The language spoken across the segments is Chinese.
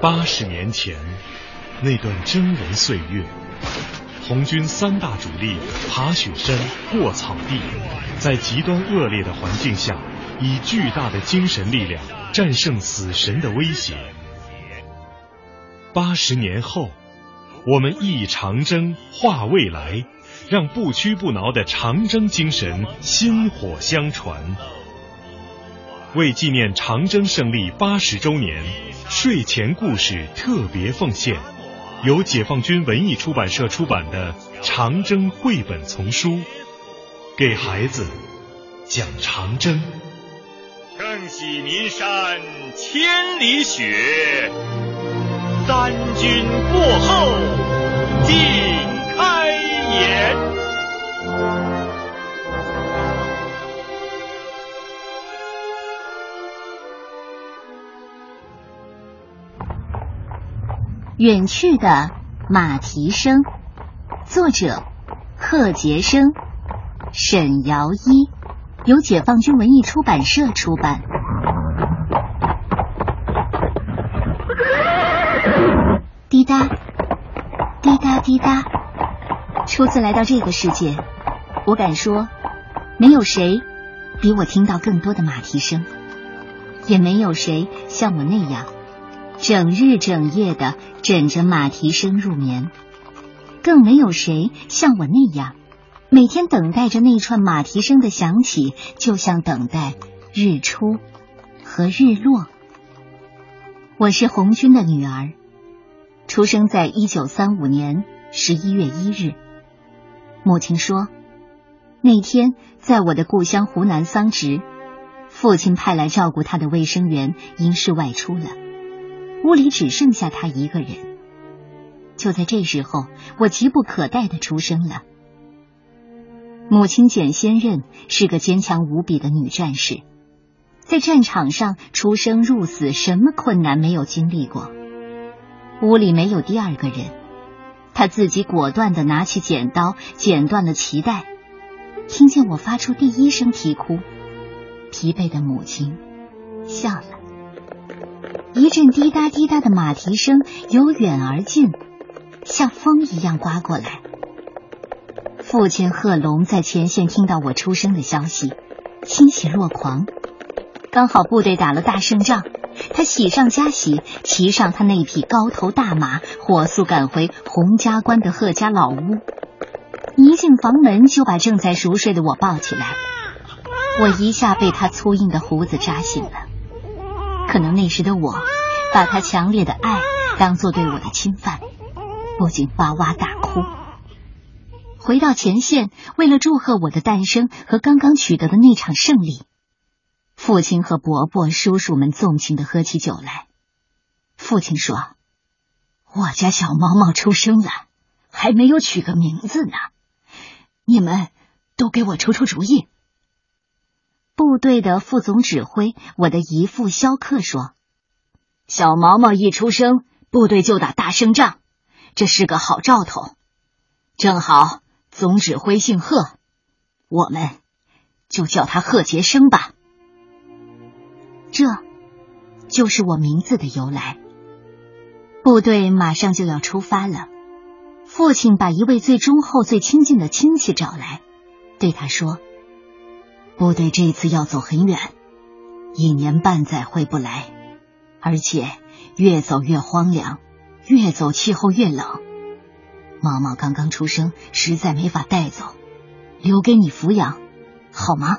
八十年前，那段征人岁月，红军三大主力爬雪山、过草地，在极端恶劣的环境下，以巨大的精神力量战胜死神的威胁。八十年后，我们忆长征，化未来，让不屈不挠的长征精神薪火相传。为纪念长征胜利八十周年，睡前故事特别奉献，由解放军文艺出版社出版的长征绘本丛书，给孩子讲长征。更喜岷山千里雪，三军过后尽开颜。远去的马蹄声，作者贺杰生、沈尧一，由解放军文艺出版社出版。滴答，滴答滴答。初次来到这个世界，我敢说，没有谁比我听到更多的马蹄声，也没有谁像我那样。整日整夜的枕着马蹄声入眠，更没有谁像我那样，每天等待着那串马蹄声的响起，就像等待日出和日落。我是红军的女儿，出生在一九三五年十一月一日。母亲说，那天在我的故乡湖南桑植，父亲派来照顾他的卫生员因事外出了。屋里只剩下他一个人。就在这时候，我急不可待的出生了。母亲简先任是个坚强无比的女战士，在战场上出生入死，什么困难没有经历过。屋里没有第二个人，她自己果断的拿起剪刀剪断了脐带。听见我发出第一声啼哭，疲惫的母亲笑了。一阵滴答滴答的马蹄声由远而近，像风一样刮过来。父亲贺龙在前线听到我出生的消息，欣喜若狂。刚好部队打了大胜仗，他喜上加喜，骑上他那匹高头大马，火速赶回洪家关的贺家老屋。一进房门，就把正在熟睡的我抱起来，我一下被他粗硬的胡子扎醒了。可能那时的我，把他强烈的爱当做对我的侵犯，不禁哇哇大哭。回到前线，为了祝贺我的诞生和刚刚取得的那场胜利，父亲和伯伯、叔叔们纵情的喝起酒来。父亲说：“我家小毛毛出生了，还没有取个名字呢，你们都给我出出主意。”部队的副总指挥，我的姨父肖克说：“小毛毛一出生，部队就打大胜仗，这是个好兆头。正好总指挥姓贺，我们就叫他贺杰生吧。这就是我名字的由来。”部队马上就要出发了，父亲把一位最忠厚、最亲近的亲戚找来，对他说。部队这次要走很远，一年半载回不来，而且越走越荒凉，越走气候越冷。毛毛刚刚出生，实在没法带走，留给你抚养，好吗？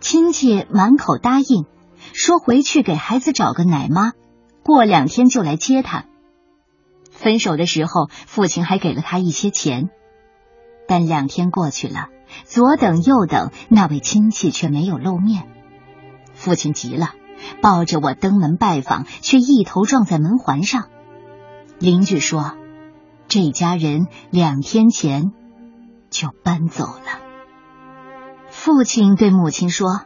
亲戚满口答应，说回去给孩子找个奶妈，过两天就来接他。分手的时候，父亲还给了他一些钱，但两天过去了。左等右等，那位亲戚却没有露面。父亲急了，抱着我登门拜访，却一头撞在门环上。邻居说，这家人两天前就搬走了。父亲对母亲说：“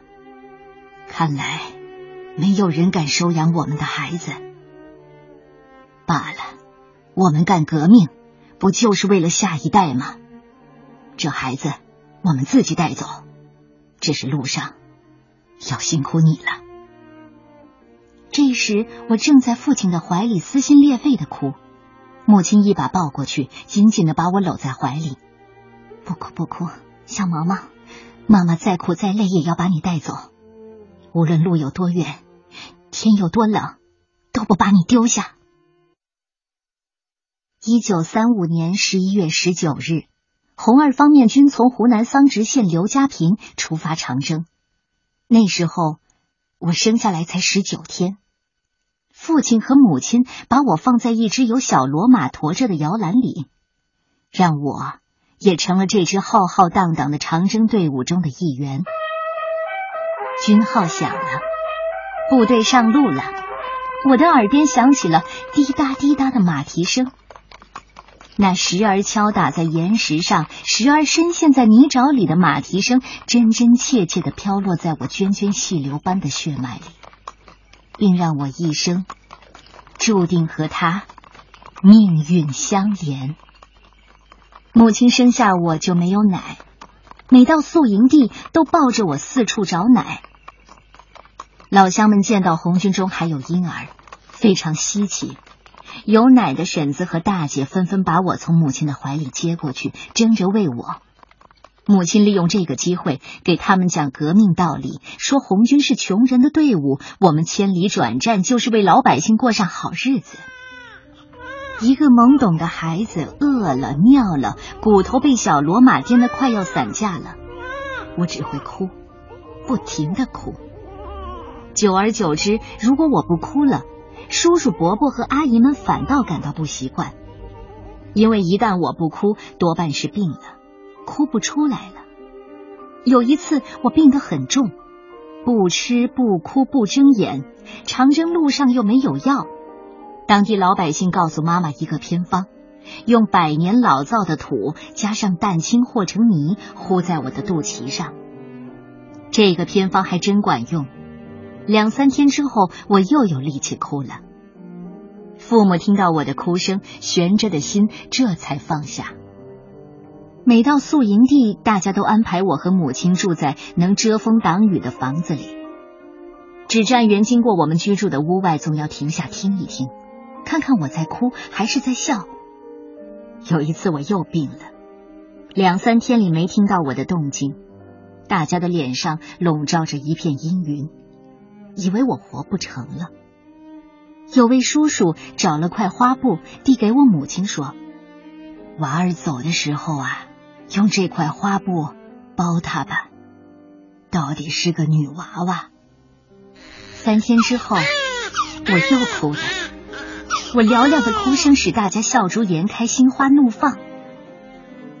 看来没有人敢收养我们的孩子。罢了，我们干革命不就是为了下一代吗？这孩子。”我们自己带走，这是路上要辛苦你了。这时我正在父亲的怀里撕心裂肺的哭，母亲一把抱过去，紧紧的把我搂在怀里。不哭不哭，小毛毛，妈妈再苦再累也要把你带走，无论路有多远，天有多冷，都不把你丢下。一九三五年十一月十九日，红二方面军从湖南桑植县刘家坪出发长征。那时候我生下来才十九天，父亲和母亲把我放在一只有小骡马驮着的摇篮里，让我也成了这支浩浩荡荡的长征队伍中的一员。军号响了，部队上路了，我的耳边响起了滴答滴答的马蹄声。那时而敲打在岩石上，时而深陷在泥沼里的马蹄声，真真切切的飘落在我涓涓细流般的血脉里，并让我一生注定和他命运相连。母亲生下我就没有奶，每到宿营地都抱着我四处找奶。老乡们见到红军中还有婴儿，非常稀奇。有奶的婶子和大姐纷纷把我从母亲的怀里接过去，争着喂我。母亲利用这个机会给他们讲革命道理，说红军是穷人的队伍，我们千里转战就是为老百姓过上好日子。一个懵懂的孩子饿了、尿了，骨头被小骡马颠得快要散架了，我只会哭，不停的哭。久而久之，如果我不哭了，叔叔伯伯和阿姨们反倒感到不习惯，因为一旦我不哭，多半是病了，哭不出来了。有一次我病得很重，不吃不哭不睁眼，长征路上又没有药。当地老百姓告诉妈妈一个偏方，用百年老造的土加上蛋清和成泥，糊在我的肚脐上。这个偏方还真管用。两三天之后，我又有力气哭了。父母听到我的哭声，悬着的心这才放下。每到宿营地，大家都安排我和母亲住在能遮风挡雨的房子里。指战员经过我们居住的屋外，总要停下听一听，看看我在哭还是在笑。有一次我又病了，两三天里没听到我的动静，大家的脸上笼罩着一片阴云。以为我活不成了。有位叔叔找了块花布递给我母亲说：“娃儿走的时候啊，用这块花布包他吧，到底是个女娃娃。”三天之后，我又哭了。我嘹亮的哭声使大家笑逐颜开，心花怒放。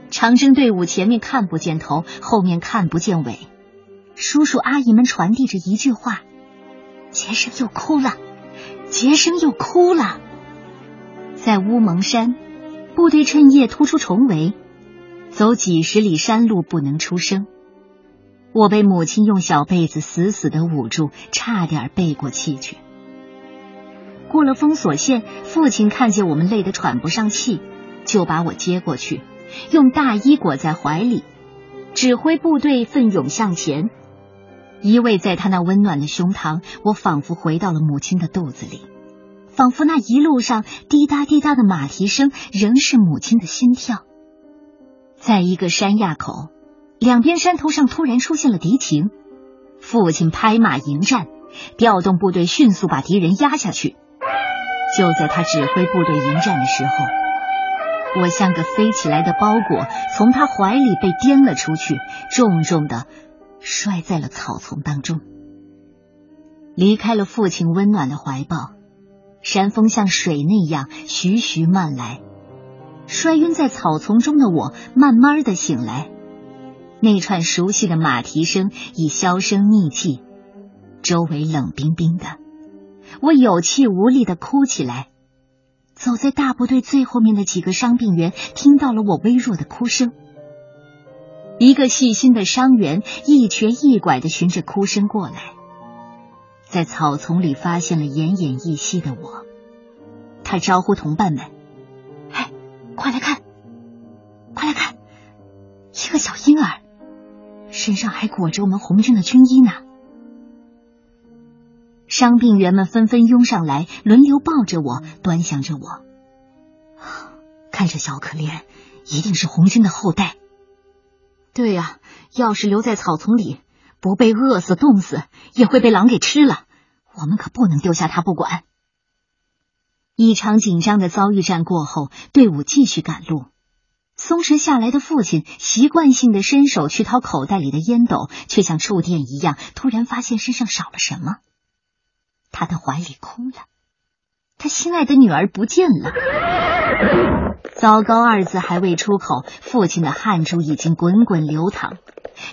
长征队伍前面看不见头，后面看不见尾。叔叔阿姨们传递着一句话。杰生又哭了，杰生又哭了。在乌蒙山，部队趁夜突出重围，走几十里山路不能出声。我被母亲用小被子死死的捂住，差点背过气去。过了封锁线，父亲看见我们累得喘不上气，就把我接过去，用大衣裹在怀里，指挥部队奋勇向前。依偎在他那温暖的胸膛，我仿佛回到了母亲的肚子里，仿佛那一路上滴答滴答的马蹄声仍是母亲的心跳。在一个山垭口，两边山头上突然出现了敌情，父亲拍马迎战，调动部队迅速把敌人压下去。就在他指挥部队迎战的时候，我像个飞起来的包裹，从他怀里被颠了出去，重重的。摔在了草丛当中，离开了父亲温暖的怀抱。山风像水那样徐徐漫来，摔晕在草丛中的我慢慢的醒来。那串熟悉的马蹄声已销声匿迹，周围冷冰冰的，我有气无力的哭起来。走在大部队最后面的几个伤病员听到了我微弱的哭声。一个细心的伤员一瘸一拐的循着哭声过来，在草丛里发现了奄奄一息的我。他招呼同伴们：“哎，快来看，快来看，一个小婴儿，身上还裹着我们红军的军衣呢。”伤病员们纷纷拥上来，轮流抱着我，端详着我。看着小可怜，一定是红军的后代。对呀，要是留在草丛里，不被饿死、冻死，也会被狼给吃了。我们可不能丢下他不管。一场紧张的遭遇战过后，队伍继续赶路。松弛下来的父亲习惯性的伸手去掏口袋里的烟斗，却像触电一样，突然发现身上少了什么。他的怀里空了，他心爱的女儿不见了。糟糕二字还未出口，父亲的汗珠已经滚滚流淌。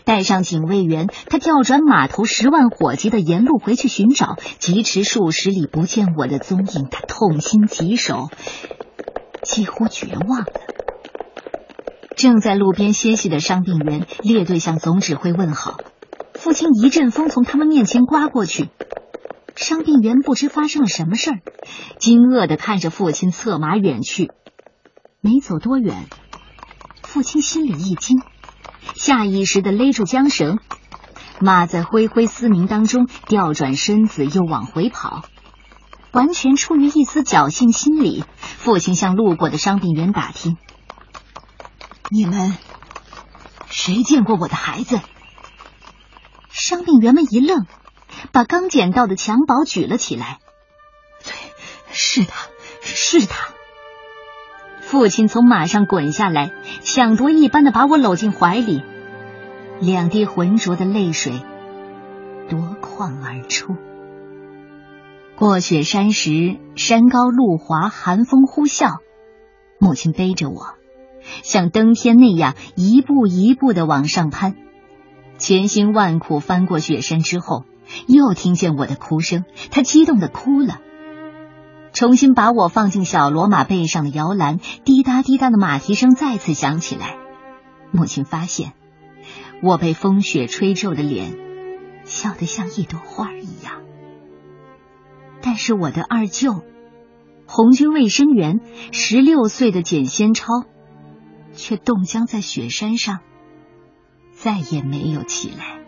带上警卫员，他调转马头，十万火急的沿路回去寻找。疾驰数十里，不见我的踪影，他痛心疾首，几乎绝望了。正在路边歇息的伤病员列队向总指挥问好。父亲一阵风从他们面前刮过去，伤病员不知发生了什么事儿，惊愕的看着父亲策马远去。没走多远，父亲心里一惊，下意识的勒住缰绳，马在灰灰嘶鸣当中调转身子，又往回跑。完全出于一丝侥幸心理，父亲向路过的伤病员打听：“你们谁见过我的孩子？”伤病员们一愣，把刚捡到的襁褓举了起来。“对，是他，是他。”父亲从马上滚下来，抢夺一般的把我搂进怀里，两滴浑浊的泪水夺眶而出。过雪山时，山高路滑，寒风呼啸，母亲背着我，像登天那样一步一步的往上攀。千辛万苦翻过雪山之后，又听见我的哭声，她激动的哭了。重新把我放进小骡马背上的摇篮，滴答滴答的马蹄声再次响起来。母亲发现我被风雪吹皱的脸笑得像一朵花一样，但是我的二舅，红军卫生员，十六岁的简先超，却冻僵在雪山上，再也没有起来。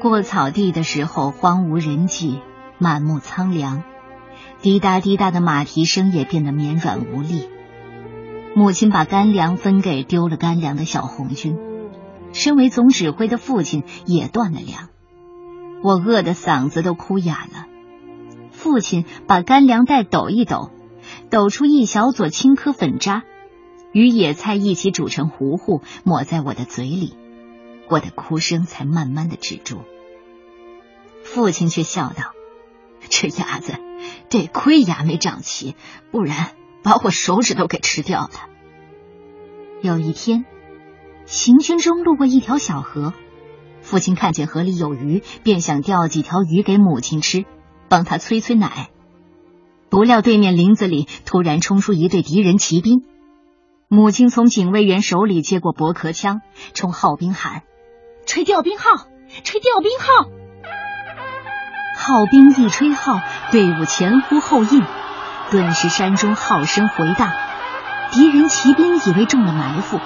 过草地的时候，荒无人迹，满目苍凉。滴答滴答的马蹄声也变得绵软无力。母亲把干粮分给丢了干粮的小红军，身为总指挥的父亲也断了粮。我饿得嗓子都哭哑了。父亲把干粮袋抖一抖，抖出一小撮青稞粉渣，与野菜一起煮成糊糊，抹在我的嘴里，我的哭声才慢慢的止住。父亲却笑道：“这鸭子。”得亏牙没长齐，不然把我手指头给吃掉了。有一天，行军中路过一条小河，父亲看见河里有鱼，便想钓几条鱼给母亲吃，帮他催催奶。不料对面林子里突然冲出一队敌人骑兵，母亲从警卫员手里接过驳壳枪，冲号兵喊：“吹调兵号，吹调兵号！”号兵一吹号，队伍前呼后应，顿时山中号声回荡。敌人骑兵以为中了埋伏，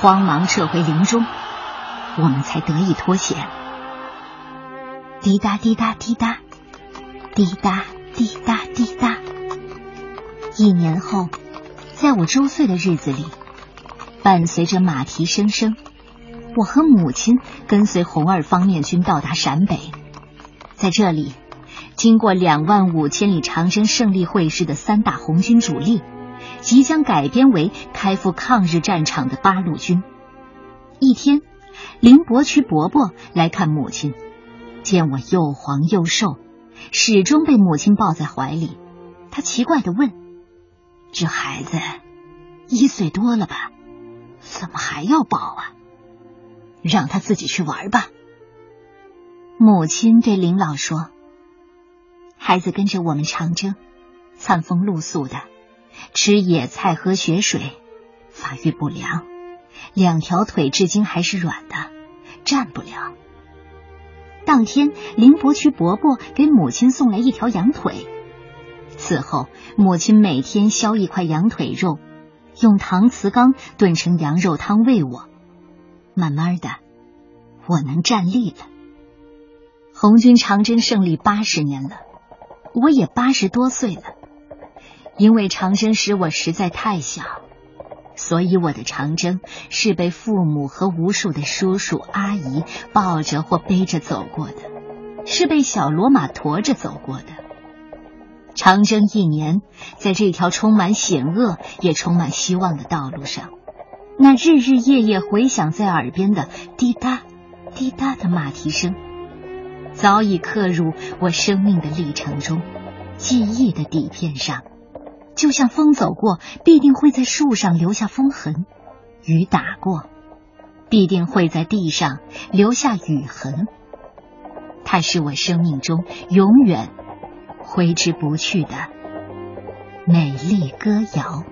慌忙撤回林中，我们才得以脱险。滴答滴答滴答，滴答滴答滴答。一年后，在我周岁的日子里，伴随着马蹄声声，我和母亲跟随红二方面军到达陕北，在这里。经过两万五千里长征胜利会师的三大红军主力，即将改编为开赴抗日战场的八路军。一天，林伯渠伯伯来看母亲，见我又黄又瘦，始终被母亲抱在怀里。他奇怪的问：“这孩子一岁多了吧？怎么还要抱啊？让他自己去玩吧。”母亲对林老说。孩子跟着我们长征，餐风露宿的，吃野菜喝雪水，发育不良，两条腿至今还是软的，站不了。当天，林伯渠伯伯给母亲送来一条羊腿，此后母亲每天削一块羊腿肉，用搪瓷缸炖成羊肉汤喂我。慢慢的，我能站立了。红军长征胜利八十年了，我也八十多岁了。因为长征时我实在太小，所以我的长征是被父母和无数的叔叔阿姨抱着或背着走过的，是被小骡马驮着走过的。长征一年，在这条充满险恶也充满希望的道路上，那日日夜夜回响在耳边的滴答滴答的马蹄声。早已刻入我生命的历程中，记忆的底片上，就像风走过，必定会在树上留下风痕；雨打过，必定会在地上留下雨痕。它是我生命中永远挥之不去的美丽歌谣。